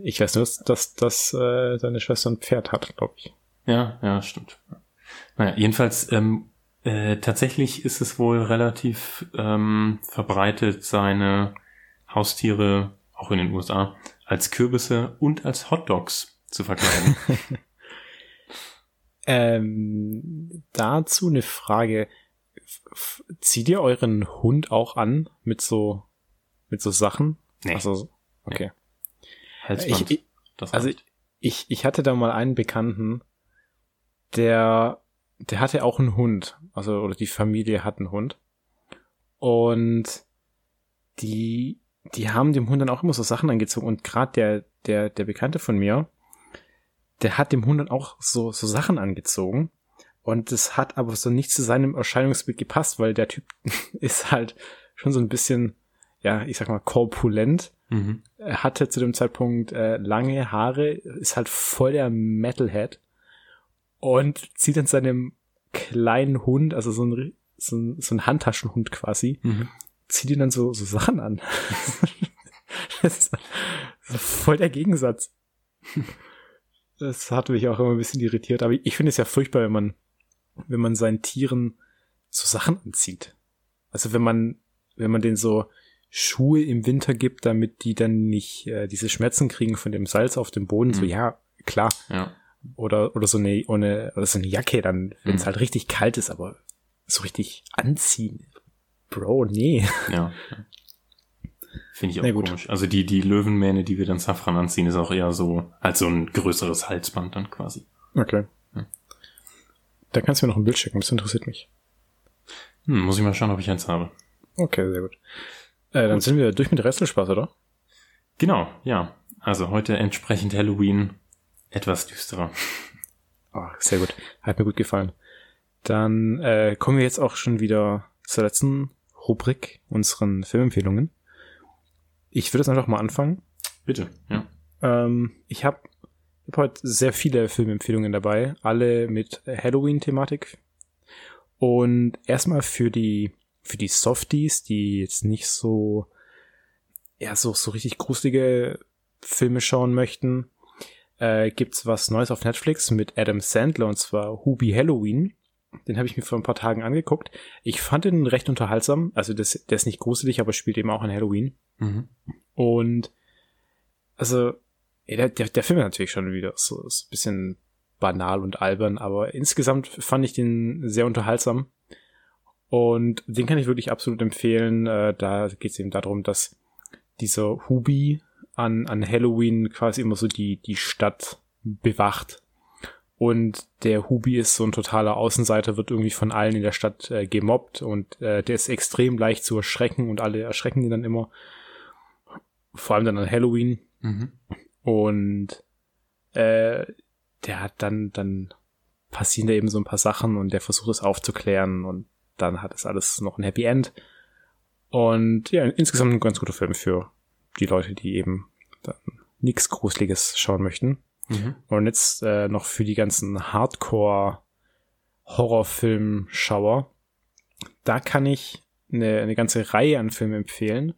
Ich weiß nur, dass, dass, dass äh, deine Schwester ein Pferd hat, glaube ich. Ja, ja, stimmt. Naja, jedenfalls, ähm, äh, tatsächlich ist es wohl relativ ähm, verbreitet, seine Haustiere, auch in den USA, als Kürbisse und als Hotdogs zu verkleiden. ähm, dazu eine Frage. F zieht ihr euren Hund auch an mit so, mit so Sachen? Nee. Also, okay. Halsband. Ich, ich, also ich, ich hatte da mal einen Bekannten, der, der hatte auch einen Hund. Also, oder die Familie hat einen Hund. Und die die haben dem Hund dann auch immer so Sachen angezogen und gerade der, der, der Bekannte von mir, der hat dem Hund dann auch so, so Sachen angezogen und das hat aber so nicht zu seinem Erscheinungsbild gepasst, weil der Typ ist halt schon so ein bisschen, ja, ich sag mal, korpulent. Mhm. Er hatte zu dem Zeitpunkt äh, lange Haare, ist halt voll der Metalhead und zieht dann seinem kleinen Hund, also so ein, so ein, so ein Handtaschenhund quasi, mhm zieh dir dann so, so Sachen an. das ist voll der Gegensatz. Das hat mich auch immer ein bisschen irritiert, aber ich finde es ja furchtbar, wenn man, wenn man seinen Tieren so Sachen anzieht. Also wenn man, wenn man denen so Schuhe im Winter gibt, damit die dann nicht äh, diese Schmerzen kriegen von dem Salz auf dem Boden, mhm. so ja, klar. Ja. Oder, oder so eine, ohne, oder so eine Jacke dann, wenn es mhm. halt richtig kalt ist, aber so richtig anziehen. Bro, nee. Ja. Finde ich auch nee, komisch. Gut. Also die, die Löwenmähne, die wir dann Safran anziehen, ist auch eher so, als so ein größeres Halsband dann quasi. Okay. Ja. Da kannst du mir noch ein Bild schicken, das interessiert mich. Hm, muss ich mal schauen, ob ich eins habe. Okay, sehr gut. Äh, dann gut. sind wir durch mit Restelspaß, oder? Genau, ja. Also heute entsprechend Halloween etwas düsterer. Oh, sehr gut. Hat mir gut gefallen. Dann äh, kommen wir jetzt auch schon wieder zur letzten Rubrik, unseren Filmempfehlungen. Ich würde jetzt einfach mal anfangen. Bitte, ja. Ähm, ich habe hab heute sehr viele Filmempfehlungen dabei, alle mit Halloween-Thematik. Und erstmal für die, für die Softies, die jetzt nicht so, ja, so, so richtig gruselige Filme schauen möchten, äh, gibt's was Neues auf Netflix mit Adam Sandler und zwar Hubi Halloween. Den habe ich mir vor ein paar Tagen angeguckt. Ich fand ihn recht unterhaltsam. Also das, der ist nicht gruselig, aber spielt eben auch an Halloween. Mhm. Und also der, der, der Film ist natürlich schon wieder so, so ein bisschen banal und albern, aber insgesamt fand ich den sehr unterhaltsam. Und den kann ich wirklich absolut empfehlen. Äh, da geht es eben darum, dass dieser Hubi an, an Halloween quasi immer so die, die Stadt bewacht und der Hubi ist so ein totaler Außenseiter, wird irgendwie von allen in der Stadt äh, gemobbt und äh, der ist extrem leicht zu erschrecken und alle erschrecken ihn dann immer. Vor allem dann an Halloween. Mhm. Und äh, der hat dann, dann passieren da eben so ein paar Sachen und der versucht es aufzuklären und dann hat es alles noch ein Happy End. Und ja, insgesamt ein ganz guter Film für die Leute, die eben nichts Gruseliges schauen möchten. Mhm. Und jetzt äh, noch für die ganzen Hardcore-Horrorfilm-Schauer. Da kann ich eine, eine ganze Reihe an Filmen empfehlen,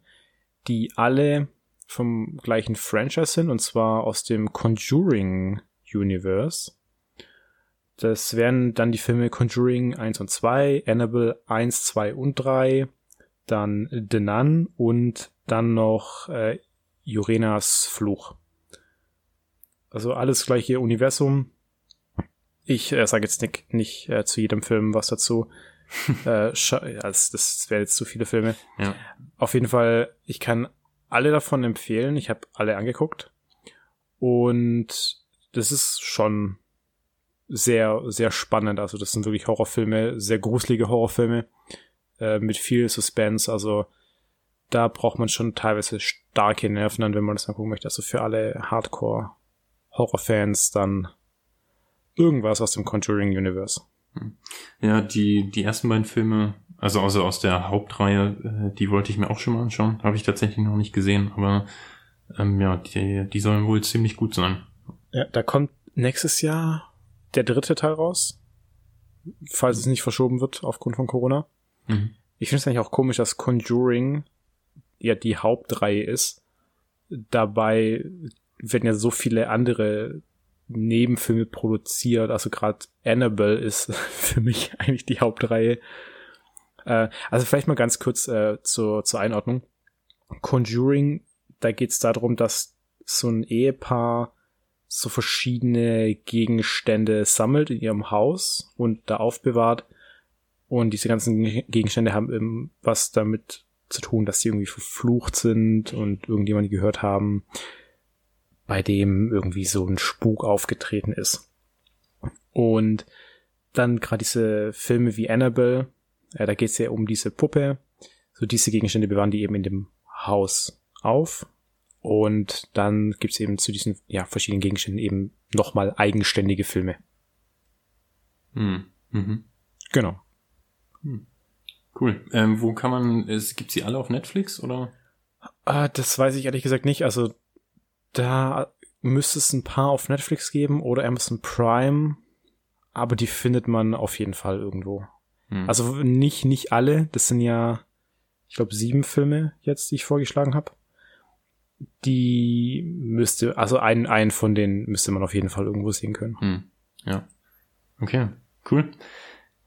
die alle vom gleichen Franchise sind, und zwar aus dem Conjuring Universe. Das wären dann die Filme Conjuring 1 und 2, Annabelle 1, 2 und 3, dann The Nun und dann noch äh, Jurenas Fluch. Also alles gleiche Universum. Ich äh, sage jetzt nicht, nicht äh, zu jedem Film was dazu. äh, also das wäre jetzt zu viele Filme. Ja. Auf jeden Fall, ich kann alle davon empfehlen. Ich habe alle angeguckt. Und das ist schon sehr, sehr spannend. Also das sind wirklich Horrorfilme, sehr gruselige Horrorfilme äh, mit viel Suspense. Also da braucht man schon teilweise starke Nerven dann, wenn man das angucken möchte. Also für alle Hardcore-Horrorfans dann irgendwas aus dem Conjuring Universe. Hm. Ja, die, die ersten beiden Filme, also, also aus der Hauptreihe, äh, die wollte ich mir auch schon mal anschauen. Habe ich tatsächlich noch nicht gesehen, aber ähm, ja, die, die sollen wohl ziemlich gut sein. Ja, da kommt nächstes Jahr der dritte Teil raus, falls es nicht verschoben wird aufgrund von Corona. Mhm. Ich finde es eigentlich auch komisch, dass Conjuring ja die Hauptreihe ist. Dabei werden ja so viele andere Nebenfilme produziert. Also gerade Annabelle ist für mich eigentlich die Hauptreihe. Äh, also vielleicht mal ganz kurz äh, zur, zur Einordnung. Conjuring, da geht es darum, dass so ein Ehepaar so verschiedene Gegenstände sammelt in ihrem Haus und da aufbewahrt. Und diese ganzen Gegenstände haben was damit zu tun, dass sie irgendwie verflucht sind und irgendjemand gehört haben, bei dem irgendwie so ein Spuk aufgetreten ist. Und dann gerade diese Filme wie Annabelle, äh, da geht es ja um diese Puppe. So diese Gegenstände bewahren die eben in dem Haus auf und dann gibt's eben zu diesen ja, verschiedenen Gegenständen eben nochmal eigenständige Filme. Hm. Mhm. Genau. Cool. Ähm, wo kann man, es gibt sie alle auf Netflix oder? Ah, das weiß ich ehrlich gesagt nicht. Also da müsste es ein paar auf Netflix geben oder Amazon Prime, aber die findet man auf jeden Fall irgendwo. Hm. Also nicht nicht alle. Das sind ja, ich glaube, sieben Filme jetzt, die ich vorgeschlagen habe die müsste, also einen, einen von denen müsste man auf jeden Fall irgendwo sehen können. Hm. Ja. Okay, cool.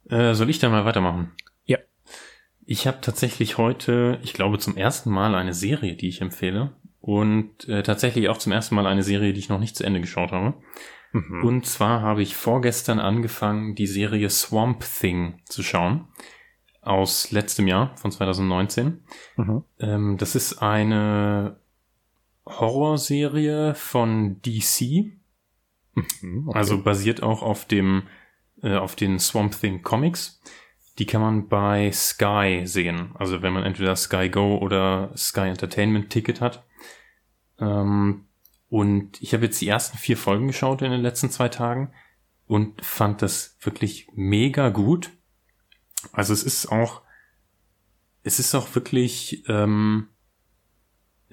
Äh, soll ich dann mal weitermachen? Ich habe tatsächlich heute, ich glaube, zum ersten Mal eine Serie, die ich empfehle. Und äh, tatsächlich auch zum ersten Mal eine Serie, die ich noch nicht zu Ende geschaut habe. Mhm. Und zwar habe ich vorgestern angefangen, die Serie Swamp Thing zu schauen. Aus letztem Jahr, von 2019. Mhm. Ähm, das ist eine Horrorserie von DC. Mhm, okay. Also basiert auch auf dem äh, auf den Swamp Thing Comics. Die kann man bei Sky sehen. Also wenn man entweder Sky Go oder Sky Entertainment Ticket hat. Ähm, und ich habe jetzt die ersten vier Folgen geschaut in den letzten zwei Tagen und fand das wirklich mega gut. Also es ist auch, es ist auch wirklich ähm,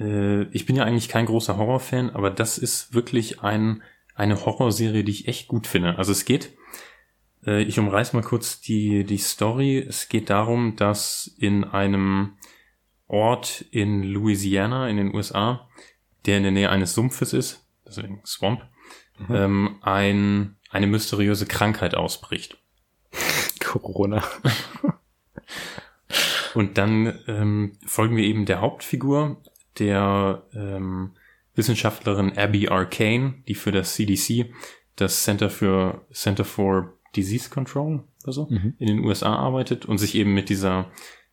äh, ich bin ja eigentlich kein großer Horrorfan, aber das ist wirklich ein, eine Horrorserie, die ich echt gut finde. Also es geht, äh, ich umreiß mal kurz die, die Story. Es geht darum, dass in einem Ort in Louisiana in den USA, der in der Nähe eines Sumpfes ist, deswegen Swamp, mhm. ähm, ein, eine mysteriöse Krankheit ausbricht. Corona. Und dann ähm, folgen wir eben der Hauptfigur, der ähm, Wissenschaftlerin Abby Arcane, die für das CDC, das Center für Center for Disease Control also, mhm. in den USA arbeitet und sich eben mit dieser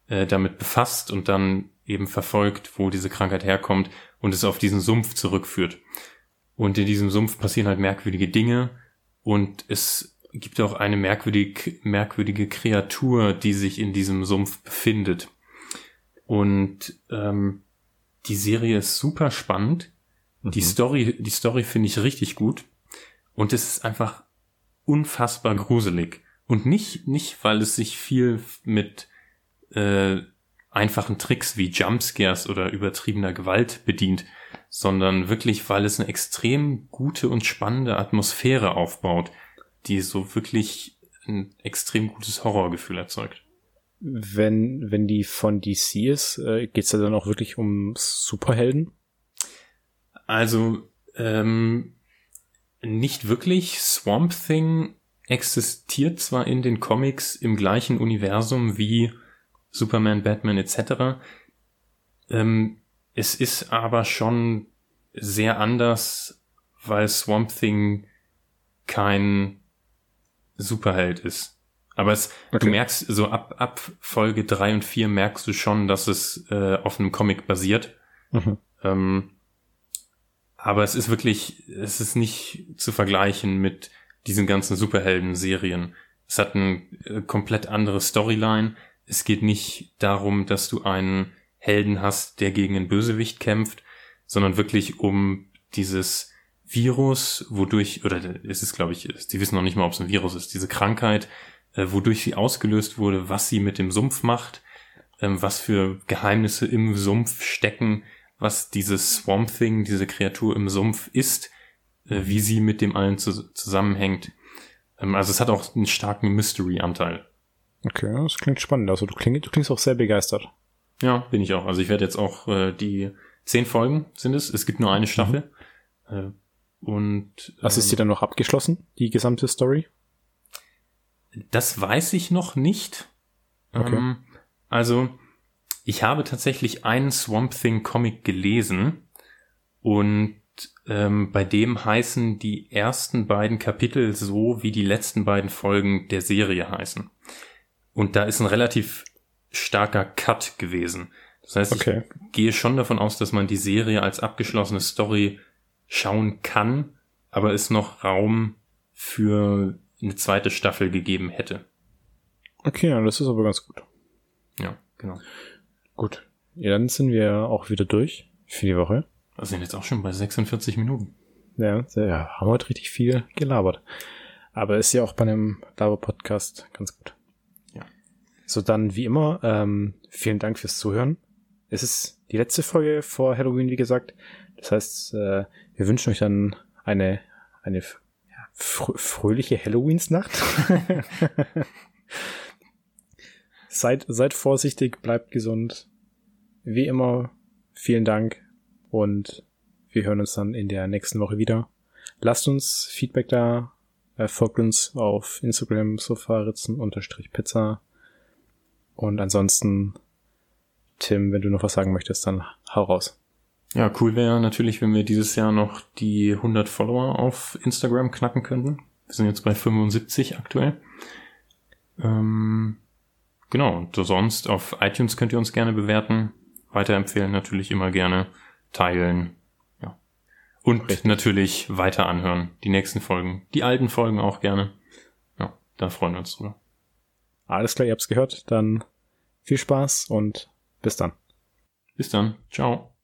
äh, damit befasst und dann eben verfolgt, wo diese Krankheit herkommt und es auf diesen Sumpf zurückführt. Und in diesem Sumpf passieren halt merkwürdige Dinge und es gibt auch eine merkwürdige, merkwürdige Kreatur, die sich in diesem Sumpf befindet. Und ähm, die Serie ist super spannend. Mhm. Die Story, die Story finde ich richtig gut. Und es ist einfach unfassbar gruselig. Und nicht, nicht, weil es sich viel mit äh, einfachen Tricks wie Jumpscares oder übertriebener Gewalt bedient, sondern wirklich, weil es eine extrem gute und spannende Atmosphäre aufbaut, die so wirklich ein extrem gutes Horrorgefühl erzeugt wenn, wenn die von DC ist, äh, geht's da dann auch wirklich um Superhelden? Also, ähm, nicht wirklich. Swamp Thing existiert zwar in den Comics im gleichen Universum wie Superman, Batman etc. Ähm, es ist aber schon sehr anders, weil Swamp Thing kein Superheld ist. Aber es, okay. du merkst, so ab, ab Folge drei und vier merkst du schon, dass es äh, auf einem Comic basiert. Mhm. Ähm, aber es ist wirklich, es ist nicht zu vergleichen mit diesen ganzen Superhelden-Serien. Es hat eine äh, komplett andere Storyline. Es geht nicht darum, dass du einen Helden hast, der gegen einen Bösewicht kämpft, sondern wirklich um dieses Virus, wodurch, oder es ist, glaube ich, die wissen noch nicht mal, ob es ein Virus ist, diese Krankheit, äh, wodurch sie ausgelöst wurde, was sie mit dem Sumpf macht, ähm, was für Geheimnisse im Sumpf stecken, was dieses Swamp Thing, diese Kreatur im Sumpf ist, äh, wie sie mit dem allen zu, zusammenhängt. Ähm, also es hat auch einen starken Mystery-Anteil. Okay, das klingt spannend. Also du, klingst, du klingst auch sehr begeistert. Ja, bin ich auch. Also ich werde jetzt auch äh, die zehn Folgen sind es. Es gibt nur eine Staffel. Mhm. Äh, und was ist die ähm, dann noch abgeschlossen? Die gesamte Story? Das weiß ich noch nicht. Okay. Ähm, also ich habe tatsächlich einen Swamp Thing Comic gelesen und ähm, bei dem heißen die ersten beiden Kapitel so, wie die letzten beiden Folgen der Serie heißen. Und da ist ein relativ starker Cut gewesen. Das heißt, okay. ich gehe schon davon aus, dass man die Serie als abgeschlossene Story schauen kann, aber es noch Raum für eine zweite Staffel gegeben hätte. Okay, ja, das ist aber ganz gut. Ja, genau. Gut. Ja, dann sind wir auch wieder durch für die Woche. Wir sind jetzt auch schon bei 46 Minuten. Ja, ja haben heute richtig viel gelabert. Aber ist ja auch bei einem Laber-Podcast ganz gut. Ja. So, dann wie immer, ähm, vielen Dank fürs Zuhören. Es ist die letzte Folge vor Halloween, wie gesagt. Das heißt, äh, wir wünschen euch dann eine, eine fr fröhliche Halloweensnacht. seid, seid vorsichtig, bleibt gesund. Wie immer, vielen Dank und wir hören uns dann in der nächsten Woche wieder. Lasst uns Feedback da, äh, folgt uns auf Instagram sofaritzen-pizza und ansonsten Tim, wenn du noch was sagen möchtest, dann hau raus. Ja, cool wäre natürlich, wenn wir dieses Jahr noch die 100 Follower auf Instagram knacken könnten. Wir sind jetzt bei 75 aktuell. Ähm, genau, und sonst auf iTunes könnt ihr uns gerne bewerten, weiterempfehlen natürlich immer gerne, teilen. Ja. Und Richtig. natürlich weiter anhören, die nächsten Folgen, die alten Folgen auch gerne. Ja, da freuen wir uns drüber. Alles klar, ihr habt's gehört. Dann viel Spaß und bis dann. Bis dann. Ciao.